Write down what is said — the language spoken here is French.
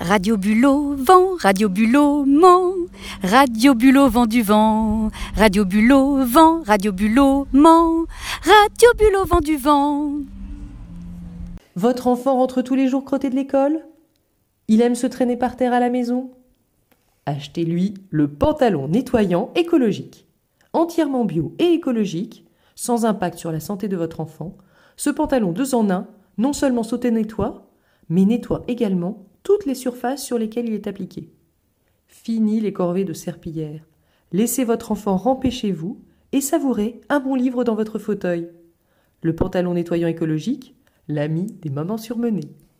Radio Bulot, vent, Radio Bulot, ment. Radio Bulot, vent du vent. Radio Bulot, vent, Radio Bulot, ment. Radio Bulot, vent du vent. Votre enfant rentre tous les jours crotté de l'école? Il aime se traîner par terre à la maison? Achetez-lui le pantalon nettoyant écologique. Entièrement bio et écologique, sans impact sur la santé de votre enfant, ce pantalon deux en un non seulement s'auto-nettoie, mais nettoie également toutes les surfaces sur lesquelles il est appliqué. Fini les corvées de serpillière. Laissez votre enfant ramper chez vous et savourez un bon livre dans votre fauteuil. Le pantalon nettoyant écologique, l'ami des mamans surmenées.